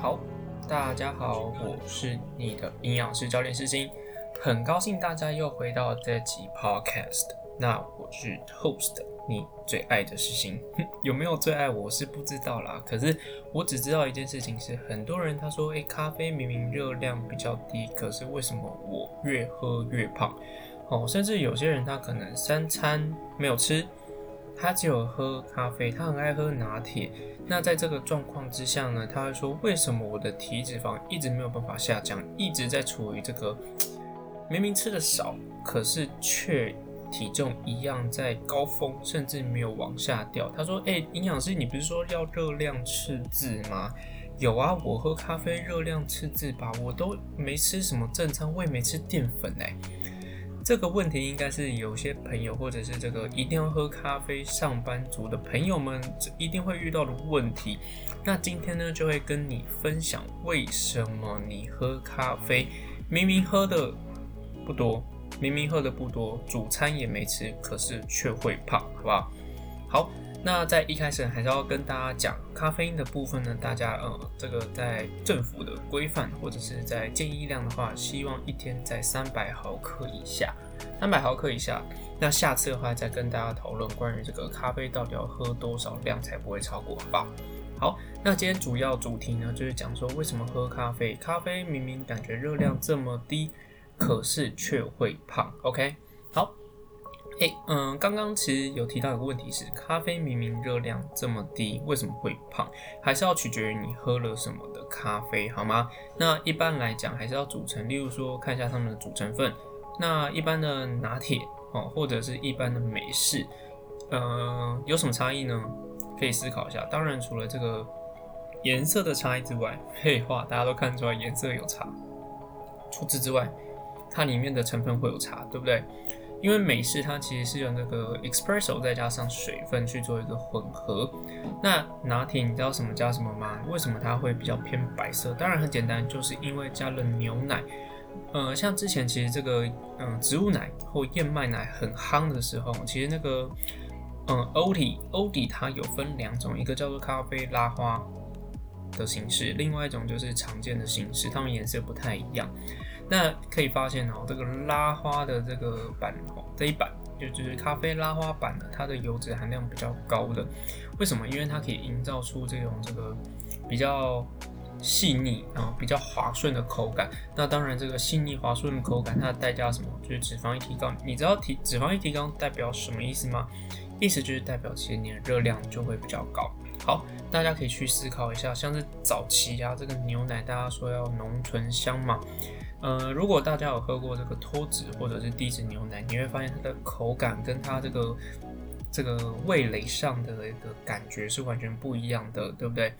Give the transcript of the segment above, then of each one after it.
好，大家好，我是你的营养师教练师星，很高兴大家又回到这集 podcast。那我是 host，你最爱的师星，有没有最爱我是不知道啦。可是我只知道一件事情是，很多人他说，诶，咖啡明明热量比较低，可是为什么我越喝越胖？哦，甚至有些人他可能三餐没有吃。他只有喝咖啡，他很爱喝拿铁。那在这个状况之下呢，他会说：为什么我的体脂肪一直没有办法下降，一直在处于这个明明吃的少，可是却体重一样在高峰，甚至没有往下掉。他说：哎，营养师，你不是说要热量赤字吗？有啊，我喝咖啡热量赤字吧，我都没吃什么正餐，我也没吃淀粉哎。这个问题应该是有些朋友，或者是这个一定要喝咖啡上班族的朋友们，一定会遇到的问题。那今天呢，就会跟你分享为什么你喝咖啡明明喝的不多，明明喝的不多，主餐也没吃，可是却会胖，好不好？好。那在一开始还是要跟大家讲咖啡因的部分呢，大家呃这个在政府的规范或者是在建议量的话，希望一天在三百毫克以下，三百毫克以下。那下次的话再跟大家讨论关于这个咖啡到底要喝多少量才不会超过，好不好？好，那今天主要主题呢就是讲说为什么喝咖啡，咖啡明明感觉热量这么低，可是却会胖。OK，好。哎，嗯，刚刚其实有提到一个问题是，咖啡明明热量这么低，为什么会胖？还是要取决于你喝了什么的咖啡，好吗？那一般来讲，还是要组成，例如说看一下它们的主成分。那一般的拿铁哦，或者是一般的美式，嗯，有什么差异呢？可以思考一下。当然，除了这个颜色的差异之外，废话，大家都看出来颜色有差。除此之外，它里面的成分会有差，对不对？因为美式它其实是用那个 espresso 再加上水分去做一个混合。那拿铁你知道什么加什么吗？为什么它会比较偏白色？当然很简单，就是因为加了牛奶。呃，像之前其实这个嗯植物奶或燕麦奶很夯的时候，其实那个嗯欧迪欧迪它有分两种，一个叫做咖啡拉花的形式，另外一种就是常见的形式，它们颜色不太一样。那可以发现哦，这个拉花的这个版哦，这一版就就是咖啡拉花版的，它的油脂含量比较高的。为什么？因为它可以营造出这种这个比较细腻啊、比较滑顺的口感。那当然，这个细腻滑顺的口感，它的代价什么？就是脂肪一提高。你知道提脂肪一提高代表什么意思吗？意思就是代表其实你的热量就会比较高。好，大家可以去思考一下，像是早期啊，这个牛奶大家说要浓醇香嘛。呃，如果大家有喝过这个脱脂或者是低脂牛奶，你会发现它的口感跟它这个这个味蕾上的一个感觉是完全不一样的，对不对？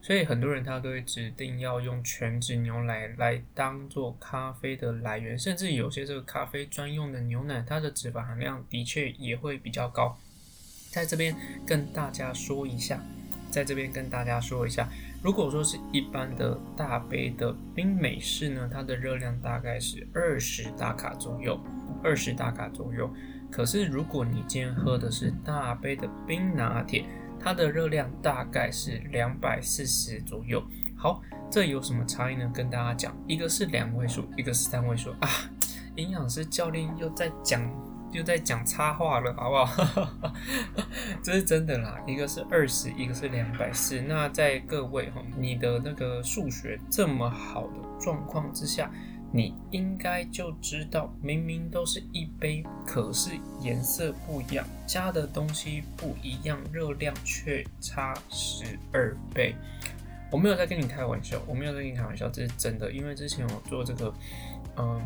所以很多人他都会指定要用全脂牛奶来当做咖啡的来源，甚至有些这个咖啡专用的牛奶，它的脂肪含量的确也会比较高。在这边跟大家说一下，在这边跟大家说一下。如果说是一般的大杯的冰美式呢，它的热量大概是二十大卡左右，二十大卡左右。可是如果你今天喝的是大杯的冰拿铁，它的热量大概是两百四十左右。好，这有什么差异呢？跟大家讲，一个是两位数，一个是三位数啊。营养师教练又在讲。又在讲插话了，好不好？这是真的啦，一个是二十，一个是两百四。那在各位哈，你的那个数学这么好的状况之下，你应该就知道，明明都是一杯，可是颜色不一样，加的东西不一样，热量却差十二倍。我没有在跟你开玩笑，我没有在跟你开玩笑，这是真的。因为之前我做这个，嗯。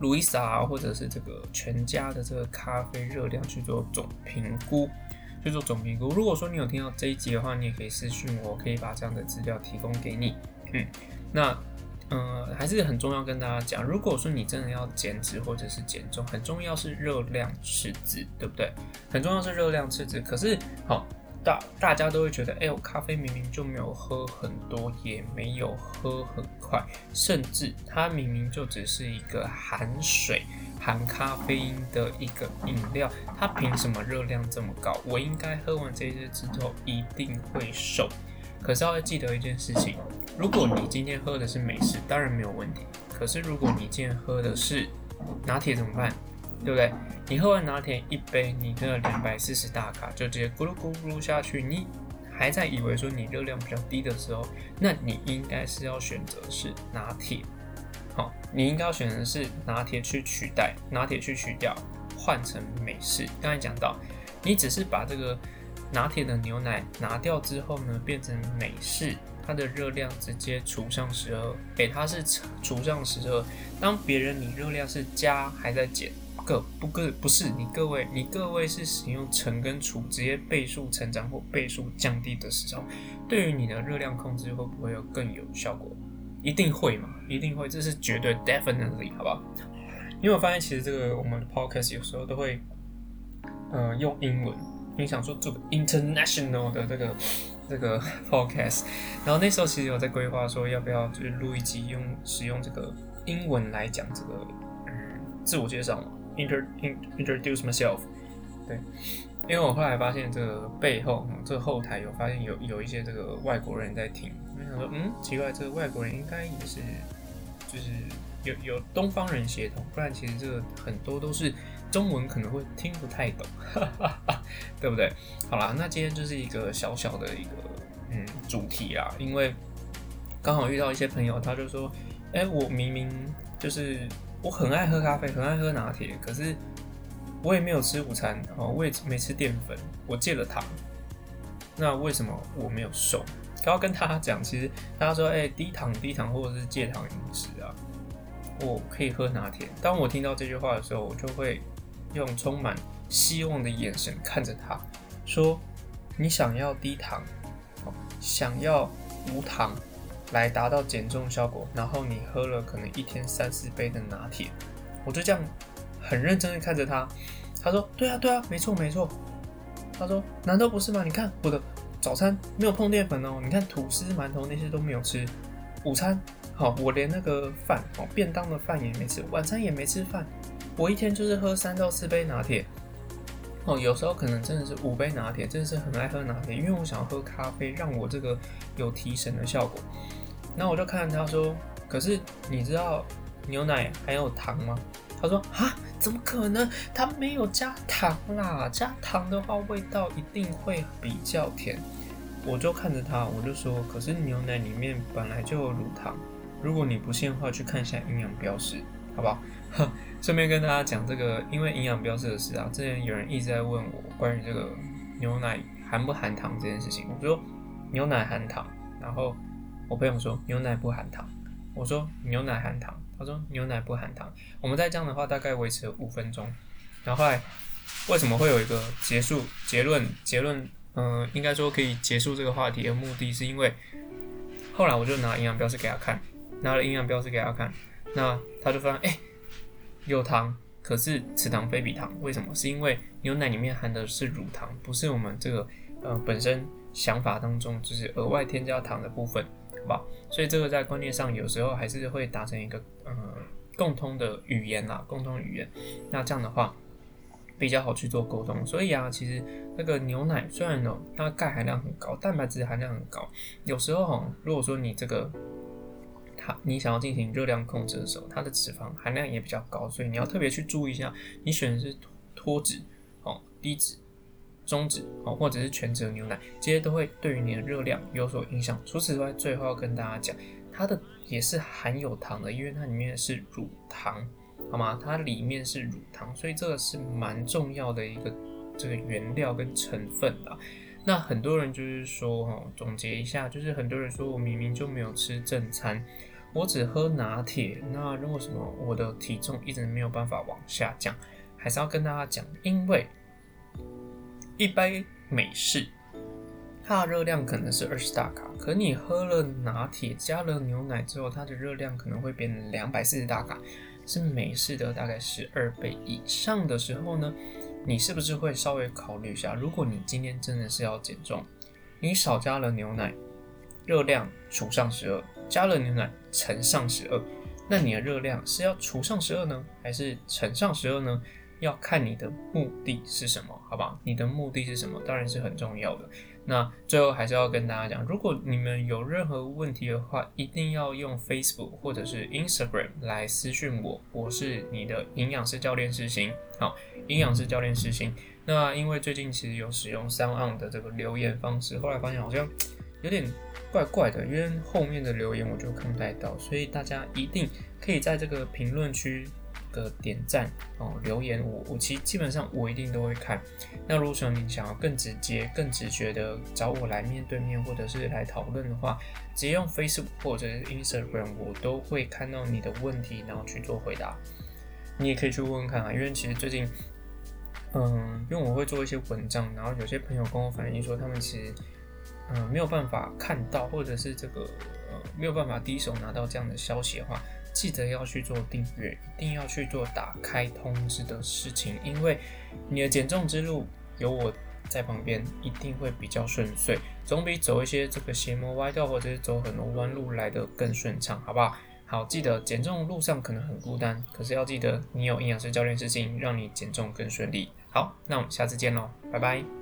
路易莎或者是这个全家的这个咖啡热量去做总评估，去做总评估。如果说你有听到这一集的话，你也可以私信我，可以把这样的资料提供给你。嗯，那嗯还是很重要跟大家讲，如果说你真的要减脂或者是减重，很重要是热量赤字，对不对？很重要是热量赤字。可是好。大大家都会觉得，哎，我咖啡明明就没有喝很多，也没有喝很快，甚至它明明就只是一个含水、含咖啡因的一个饮料，它凭什么热量这么高？我应该喝完这些之后一定会瘦。可是要记得一件事情，如果你今天喝的是美式，当然没有问题。可是如果你今天喝的是拿铁怎么办？对不对？你喝完拿铁一杯，你的两百四十大卡就直接咕噜咕噜下去，你还在以为说你热量比较低的时候，那你应该是要选择是拿铁。你应该要选的是拿铁去取代，拿铁去取掉，换成美式。刚才讲到，你只是把这个拿铁的牛奶拿掉之后呢，变成美式。它的热量直接除上十二，给它是除上十二。当别人你热量是加还在减，各不各不是你各位，你各位是使用乘跟除，直接倍数成长或倍数降低的时候，对于你的热量控制会不会有更有效果？一定会嘛，一定会，这是绝对 definitely 好不好？因为我发现其实这个我们的 podcast 有时候都会，呃，用英文，你想说这个 international 的这个。这个 podcast，然后那时候其实有在规划说要不要就是录一集用使用这个英文来讲这个嗯自我介绍嘛，inter introduce myself，对，因为我后来发现这个背后这个后台有发现有有一些这个外国人在听，我想说嗯奇怪，这个外国人应该也是就是有有东方人协同，不然其实这个很多都是。中文可能会听不太懂，对不对？好啦，那今天就是一个小小的一个嗯主题啦，因为刚好遇到一些朋友，他就说，哎，我明明就是我很爱喝咖啡，很爱喝拿铁，可是我也没有吃午餐哦，我也没吃淀粉，我戒了糖，那为什么我没有瘦？刚刚跟他讲，其实他说，哎，低糖低糖或者是戒糖饮食啊，我可以喝拿铁。当我听到这句话的时候，我就会。用充满希望的眼神看着他，说：“你想要低糖，想要无糖来达到减重效果，然后你喝了可能一天三四杯的拿铁。”我就这样很认真的看着他，他说：“对啊，对啊，没错，没错。”他说：“难道不是吗？你看我的早餐没有碰淀粉哦，你看吐司、馒头那些都没有吃。午餐好，我连那个饭哦，便当的饭也没吃，晚餐也没吃饭。”我一天就是喝三到四杯拿铁，哦，有时候可能真的是五杯拿铁，真的是很爱喝拿铁，因为我想要喝咖啡，让我这个有提神的效果。那我就看他说，可是你知道牛奶还有糖吗？他说啊，怎么可能？它没有加糖啦，加糖的话味道一定会比较甜。我就看着他，我就说，可是牛奶里面本来就有乳糖，如果你不信的话，去看一下营养标识，好不好？顺便跟大家讲这个，因为营养标识的事啊，之前有人一直在问我关于这个牛奶含不含糖这件事情。我说牛奶含糖，然后我朋友说牛奶不含糖，我说牛奶含糖，他说牛奶不含糖。我们再这样的话，大概维持了五分钟。然后后来为什么会有一个结束结论？结论，嗯，应该说可以结束这个话题的目的是因为后来我就拿营养标识给他看，拿了营养标识给他看，那他就发现，哎。有糖，可是此糖非彼糖，为什么？是因为牛奶里面含的是乳糖，不是我们这个呃本身想法当中就是额外添加糖的部分，好吧？所以这个在观念上有时候还是会达成一个呃共通的语言啦，共通语言。那这样的话比较好去做沟通。所以啊，其实那个牛奶虽然呢它钙含量很高，蛋白质含量很高，有时候哈，如果说你这个它你想要进行热量控制的时候，它的脂肪含量也比较高，所以你要特别去注意一下，你选的是脱脂哦、低脂、中脂哦，或者是全脂牛奶，这些都会对于你的热量有所影响。除此之外，最后要跟大家讲，它的也是含有糖的，因为它里面是乳糖，好吗？它里面是乳糖，所以这个是蛮重要的一个这个原料跟成分的。那很多人就是说，哈，总结一下，就是很多人说我明明就没有吃正餐。我只喝拿铁，那为什么我的体重一直没有办法往下降？还是要跟大家讲，因为一杯美式，它的热量可能是二十大卡，可你喝了拿铁加了牛奶之后，它的热量可能会变成两百四十大卡，是美式的大概十二倍以上的时候呢，你是不是会稍微考虑一下？如果你今天真的是要减重，你少加了牛奶，热量除上十二。加了牛奶乘上十二，那你的热量是要除上十二呢，还是乘上十二呢？要看你的目的是什么，好不好？你的目的是什么，当然是很重要的。那最后还是要跟大家讲，如果你们有任何问题的话，一定要用 Facebook 或者是 Instagram 来私讯我，我是你的营养师教练世星。好，营养师教练世星。那因为最近其实有使用 Sound 的这个留言方式，后来发现好像有点怪怪的，因为后面的留言我就看不太到，所以大家一定可以在这个评论区。个点赞哦，留言我我其实基本上我一定都会看。那如果说你想要更直接、更直觉的找我来面对面，或者是来讨论的话，直接用 Facebook 或者 Instagram，我都会看到你的问题，然后去做回答。你也可以去问问看啊，因为其实最近，嗯，因为我会做一些文章，然后有些朋友跟我反映说，他们其实嗯没有办法看到，或者是这个呃没有办法第一手拿到这样的消息的话。记得要去做订阅，一定要去做打开通知的事情，因为你的减重之路有我在旁边，一定会比较顺遂，总比走一些这个邪魔歪道或者是走很多弯路来的更顺畅，好不好？好，记得减重路上可能很孤单，可是要记得你有营养师教练事情，让你减重更顺利。好，那我们下次见喽，拜拜。